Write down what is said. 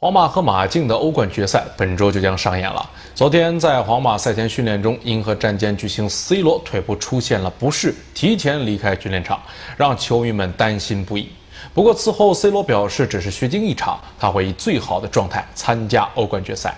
皇马和马竞的欧冠决赛本周就将上演了。昨天在皇马赛前训练中因和战舰巨星 c 罗腿部出现了不适提前离开训练场让球迷们担心不已。不过此后 c 罗表示只是虚惊一场他会以最好的状态参加欧冠决赛。